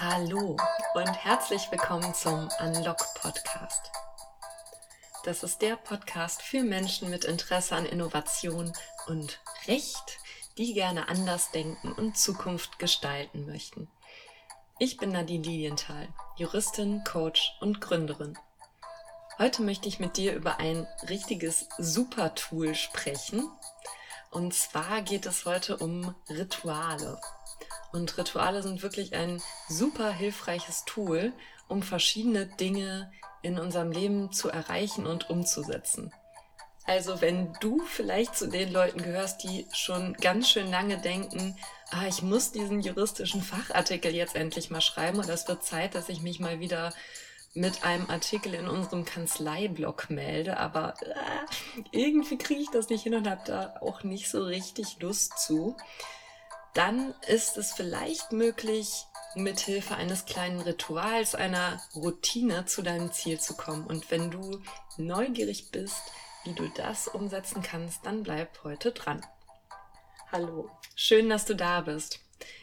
Hallo und herzlich willkommen zum Unlock Podcast. Das ist der Podcast für Menschen mit Interesse an Innovation und Recht, die gerne anders denken und Zukunft gestalten möchten. Ich bin Nadine Lilienthal, Juristin, Coach und Gründerin. Heute möchte ich mit dir über ein richtiges Super-Tool sprechen. Und zwar geht es heute um Rituale. Und Rituale sind wirklich ein super hilfreiches Tool, um verschiedene Dinge in unserem Leben zu erreichen und umzusetzen. Also wenn du vielleicht zu den Leuten gehörst, die schon ganz schön lange denken, ah, ich muss diesen juristischen Fachartikel jetzt endlich mal schreiben oder es wird Zeit, dass ich mich mal wieder mit einem Artikel in unserem Kanzleiblog melde, aber äh, irgendwie kriege ich das nicht hin und habe da auch nicht so richtig Lust zu dann ist es vielleicht möglich, mithilfe eines kleinen Rituals, einer Routine zu deinem Ziel zu kommen. Und wenn du neugierig bist, wie du das umsetzen kannst, dann bleib heute dran. Hallo, schön, dass du da bist.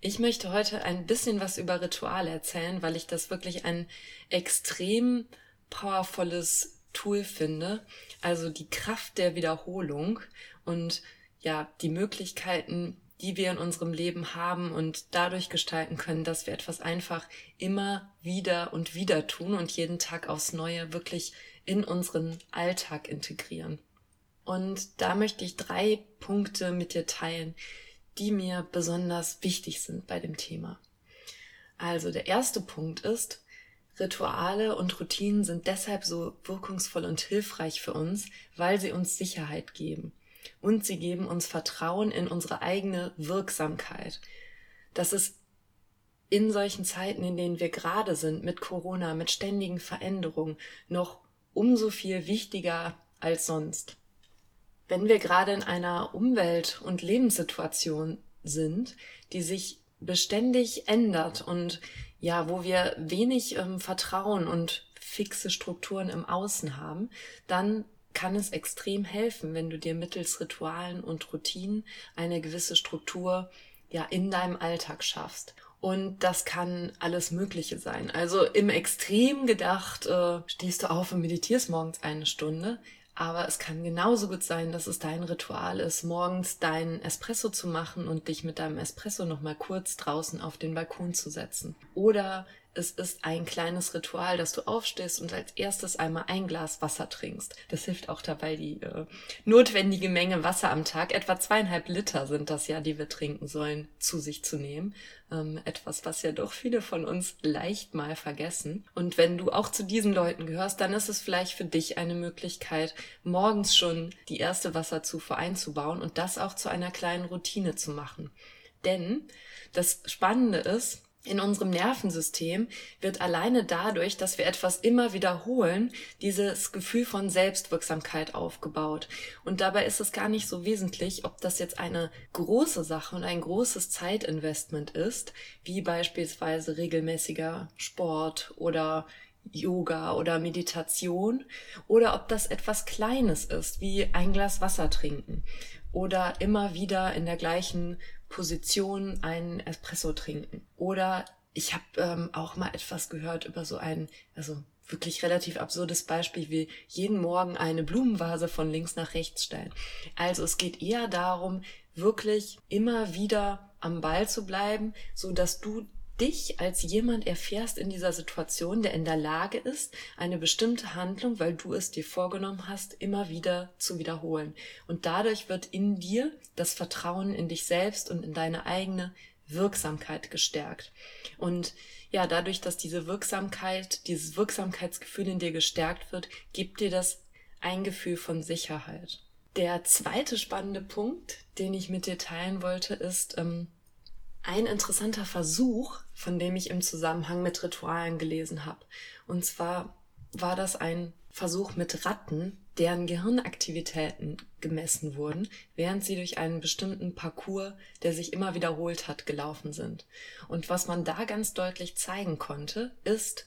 Ich möchte heute ein bisschen was über Rituale erzählen, weil ich das wirklich ein extrem powervolles Tool finde. Also die Kraft der Wiederholung und ja, die Möglichkeiten, die wir in unserem Leben haben und dadurch gestalten können, dass wir etwas einfach immer wieder und wieder tun und jeden Tag aufs Neue wirklich in unseren Alltag integrieren. Und da möchte ich drei Punkte mit dir teilen, die mir besonders wichtig sind bei dem Thema. Also der erste Punkt ist, Rituale und Routinen sind deshalb so wirkungsvoll und hilfreich für uns, weil sie uns Sicherheit geben und sie geben uns Vertrauen in unsere eigene Wirksamkeit. Das ist in solchen Zeiten, in denen wir gerade sind, mit Corona, mit ständigen Veränderungen, noch umso viel wichtiger als sonst. Wenn wir gerade in einer Umwelt- und Lebenssituation sind, die sich beständig ändert und ja, wo wir wenig ähm, Vertrauen und fixe Strukturen im Außen haben, dann kann es extrem helfen, wenn du dir mittels Ritualen und Routinen eine gewisse Struktur ja in deinem Alltag schaffst. Und das kann alles Mögliche sein. Also im Extrem gedacht, äh, stehst du auf und meditierst morgens eine Stunde. Aber es kann genauso gut sein, dass es dein Ritual ist, morgens deinen Espresso zu machen und dich mit deinem Espresso nochmal kurz draußen auf den Balkon zu setzen. Oder es ist ein kleines Ritual, dass du aufstehst und als erstes einmal ein Glas Wasser trinkst. Das hilft auch dabei, die äh, notwendige Menge Wasser am Tag, etwa zweieinhalb Liter sind das ja, die wir trinken sollen, zu sich zu nehmen. Ähm, etwas, was ja doch viele von uns leicht mal vergessen. Und wenn du auch zu diesen Leuten gehörst, dann ist es vielleicht für dich eine Möglichkeit, morgens schon die erste Wasserzufuhr einzubauen und das auch zu einer kleinen Routine zu machen. Denn das Spannende ist, in unserem Nervensystem wird alleine dadurch, dass wir etwas immer wiederholen, dieses Gefühl von Selbstwirksamkeit aufgebaut. Und dabei ist es gar nicht so wesentlich, ob das jetzt eine große Sache und ein großes Zeitinvestment ist, wie beispielsweise regelmäßiger Sport oder Yoga oder Meditation, oder ob das etwas Kleines ist, wie ein Glas Wasser trinken oder immer wieder in der gleichen Position einen Espresso trinken. Oder ich habe ähm, auch mal etwas gehört über so ein, also wirklich relativ absurdes Beispiel wie jeden Morgen eine Blumenvase von links nach rechts stellen. Also es geht eher darum, wirklich immer wieder am Ball zu bleiben, so dass du dich als jemand erfährst in dieser Situation, der in der Lage ist, eine bestimmte Handlung, weil du es dir vorgenommen hast, immer wieder zu wiederholen. Und dadurch wird in dir das Vertrauen in dich selbst und in deine eigene Wirksamkeit gestärkt. Und ja, dadurch, dass diese Wirksamkeit, dieses Wirksamkeitsgefühl in dir gestärkt wird, gibt dir das ein Gefühl von Sicherheit. Der zweite spannende Punkt, den ich mit dir teilen wollte, ist, ähm, ein interessanter Versuch, von dem ich im Zusammenhang mit Ritualen gelesen habe. Und zwar war das ein Versuch mit Ratten, deren Gehirnaktivitäten gemessen wurden, während sie durch einen bestimmten Parcours, der sich immer wiederholt hat, gelaufen sind. Und was man da ganz deutlich zeigen konnte, ist,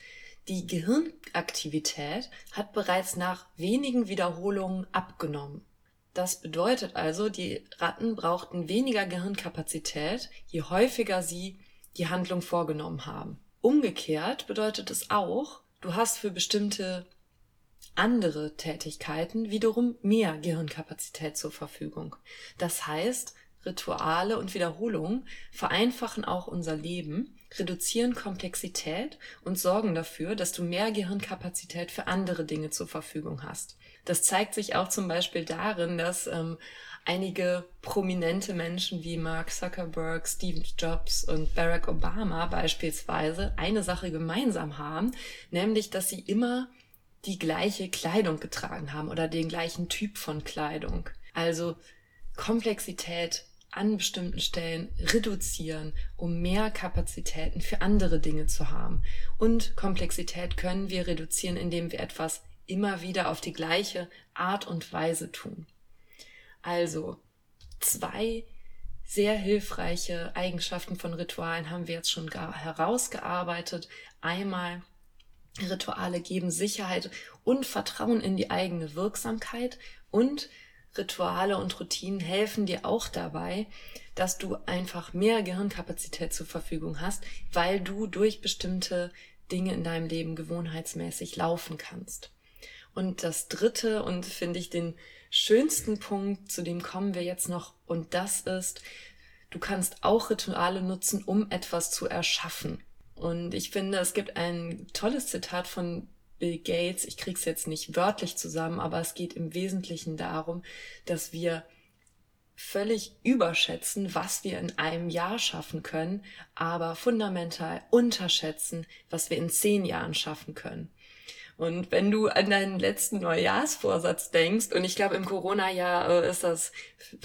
die Gehirnaktivität hat bereits nach wenigen Wiederholungen abgenommen. Das bedeutet also, die Ratten brauchten weniger Gehirnkapazität, je häufiger sie die Handlung vorgenommen haben. Umgekehrt bedeutet es auch, du hast für bestimmte andere Tätigkeiten wiederum mehr Gehirnkapazität zur Verfügung. Das heißt, Rituale und Wiederholungen vereinfachen auch unser Leben, reduzieren Komplexität und sorgen dafür, dass du mehr Gehirnkapazität für andere Dinge zur Verfügung hast. Das zeigt sich auch zum Beispiel darin, dass ähm, einige prominente Menschen wie Mark Zuckerberg, Steve Jobs und Barack Obama beispielsweise eine Sache gemeinsam haben, nämlich dass sie immer die gleiche Kleidung getragen haben oder den gleichen Typ von Kleidung. Also Komplexität an bestimmten Stellen reduzieren, um mehr Kapazitäten für andere Dinge zu haben. Und Komplexität können wir reduzieren, indem wir etwas immer wieder auf die gleiche Art und Weise tun. Also zwei sehr hilfreiche Eigenschaften von Ritualen haben wir jetzt schon herausgearbeitet. Einmal Rituale geben Sicherheit und Vertrauen in die eigene Wirksamkeit und Rituale und Routinen helfen dir auch dabei, dass du einfach mehr Gehirnkapazität zur Verfügung hast, weil du durch bestimmte Dinge in deinem Leben gewohnheitsmäßig laufen kannst. Und das dritte und finde ich den schönsten Punkt, zu dem kommen wir jetzt noch, und das ist, du kannst auch Rituale nutzen, um etwas zu erschaffen. Und ich finde, es gibt ein tolles Zitat von Bill Gates. Ich krieg's jetzt nicht wörtlich zusammen, aber es geht im Wesentlichen darum, dass wir völlig überschätzen, was wir in einem Jahr schaffen können, aber fundamental unterschätzen, was wir in zehn Jahren schaffen können. Und wenn du an deinen letzten Neujahrsvorsatz denkst, und ich glaube, im Corona-Jahr äh, ist das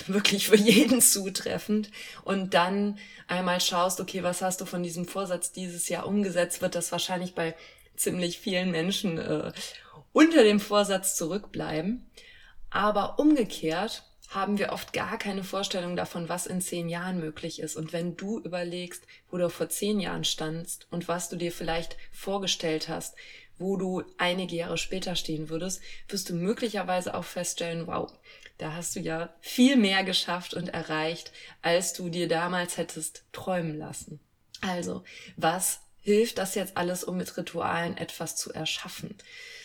wirklich für jeden zutreffend, und dann einmal schaust, okay, was hast du von diesem Vorsatz dieses Jahr umgesetzt, wird das wahrscheinlich bei ziemlich vielen Menschen äh, unter dem Vorsatz zurückbleiben. Aber umgekehrt haben wir oft gar keine Vorstellung davon, was in zehn Jahren möglich ist. Und wenn du überlegst, wo du vor zehn Jahren standst und was du dir vielleicht vorgestellt hast, wo du einige Jahre später stehen würdest, wirst du möglicherweise auch feststellen, wow, da hast du ja viel mehr geschafft und erreicht, als du dir damals hättest träumen lassen. Also, was hilft das jetzt alles, um mit Ritualen etwas zu erschaffen?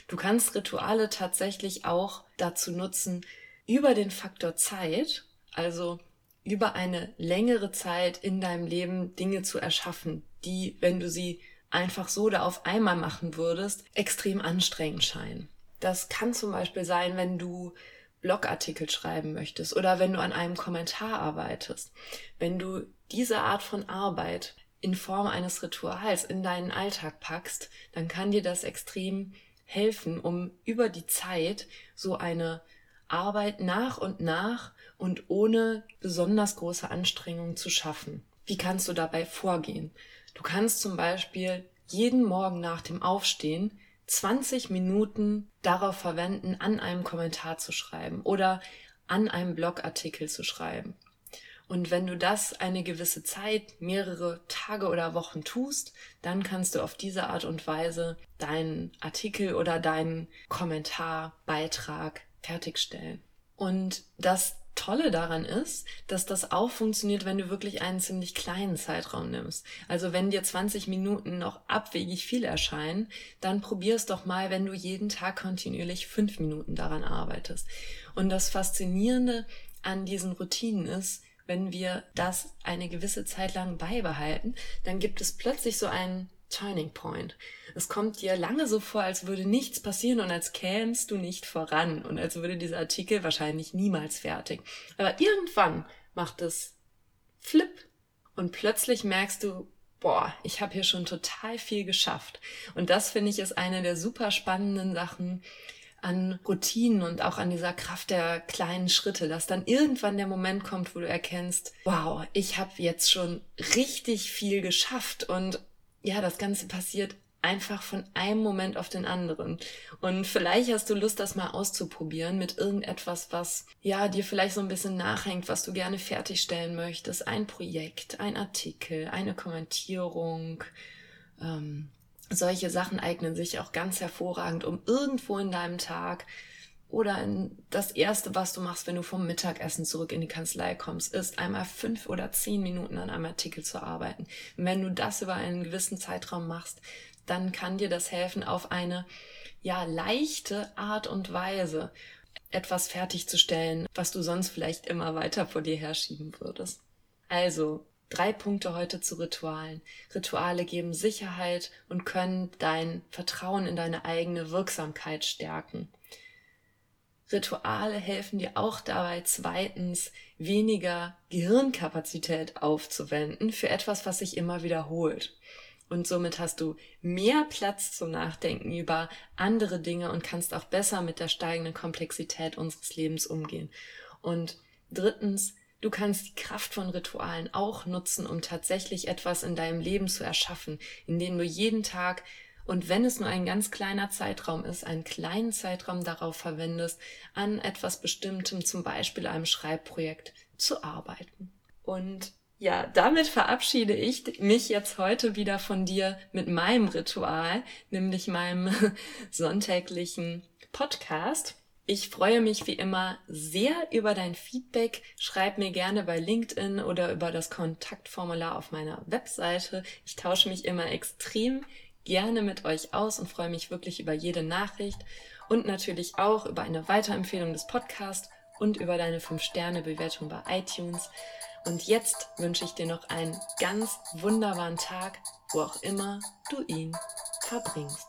Du kannst Rituale tatsächlich auch dazu nutzen, über den Faktor Zeit, also über eine längere Zeit in deinem Leben Dinge zu erschaffen, die, wenn du sie einfach so da auf einmal machen würdest, extrem anstrengend scheinen. Das kann zum Beispiel sein, wenn du Blogartikel schreiben möchtest oder wenn du an einem Kommentar arbeitest. Wenn du diese Art von Arbeit in Form eines Rituals in deinen Alltag packst, dann kann dir das extrem helfen, um über die Zeit so eine Arbeit nach und nach und ohne besonders große Anstrengung zu schaffen. Wie kannst du dabei vorgehen? Du kannst zum Beispiel jeden Morgen nach dem Aufstehen 20 Minuten darauf verwenden, an einem Kommentar zu schreiben oder an einem Blogartikel zu schreiben. Und wenn du das eine gewisse Zeit, mehrere Tage oder Wochen tust, dann kannst du auf diese Art und Weise deinen Artikel oder deinen Kommentarbeitrag fertigstellen. Und das Tolle daran ist, dass das auch funktioniert, wenn du wirklich einen ziemlich kleinen Zeitraum nimmst. Also wenn dir 20 Minuten noch abwegig viel erscheinen, dann probier's doch mal, wenn du jeden Tag kontinuierlich fünf Minuten daran arbeitest. Und das Faszinierende an diesen Routinen ist, wenn wir das eine gewisse Zeit lang beibehalten, dann gibt es plötzlich so einen Turning Point. Es kommt dir lange so vor, als würde nichts passieren und als kämst du nicht voran und als würde dieser Artikel wahrscheinlich niemals fertig. Aber irgendwann macht es Flip und plötzlich merkst du, boah, ich habe hier schon total viel geschafft. Und das finde ich ist eine der super spannenden Sachen an Routinen und auch an dieser Kraft der kleinen Schritte, dass dann irgendwann der Moment kommt, wo du erkennst, wow, ich habe jetzt schon richtig viel geschafft und ja, das Ganze passiert einfach von einem Moment auf den anderen. Und vielleicht hast du Lust, das mal auszuprobieren mit irgendetwas, was ja dir vielleicht so ein bisschen nachhängt, was du gerne fertigstellen möchtest. Ein Projekt, ein Artikel, eine Kommentierung. Ähm, solche Sachen eignen sich auch ganz hervorragend, um irgendwo in deinem Tag oder das erste, was du machst, wenn du vom Mittagessen zurück in die Kanzlei kommst, ist einmal fünf oder zehn Minuten an einem Artikel zu arbeiten. wenn du das über einen gewissen Zeitraum machst, dann kann dir das helfen, auf eine ja leichte Art und Weise etwas fertigzustellen, was du sonst vielleicht immer weiter vor dir herschieben würdest. Also, drei Punkte heute zu Ritualen. Rituale geben Sicherheit und können dein Vertrauen in deine eigene Wirksamkeit stärken. Rituale helfen dir auch dabei, zweitens weniger Gehirnkapazität aufzuwenden für etwas, was sich immer wiederholt. Und somit hast du mehr Platz zum Nachdenken über andere Dinge und kannst auch besser mit der steigenden Komplexität unseres Lebens umgehen. Und drittens, du kannst die Kraft von Ritualen auch nutzen, um tatsächlich etwas in deinem Leben zu erschaffen, indem du jeden Tag und wenn es nur ein ganz kleiner Zeitraum ist, einen kleinen Zeitraum darauf verwendest, an etwas Bestimmtem, zum Beispiel einem Schreibprojekt, zu arbeiten. Und ja, damit verabschiede ich mich jetzt heute wieder von dir mit meinem Ritual, nämlich meinem sonntäglichen Podcast. Ich freue mich wie immer sehr über dein Feedback. Schreib mir gerne bei LinkedIn oder über das Kontaktformular auf meiner Webseite. Ich tausche mich immer extrem gerne mit euch aus und freue mich wirklich über jede Nachricht und natürlich auch über eine Weiterempfehlung des Podcasts und über deine 5-Sterne-Bewertung bei iTunes. Und jetzt wünsche ich dir noch einen ganz wunderbaren Tag, wo auch immer du ihn verbringst.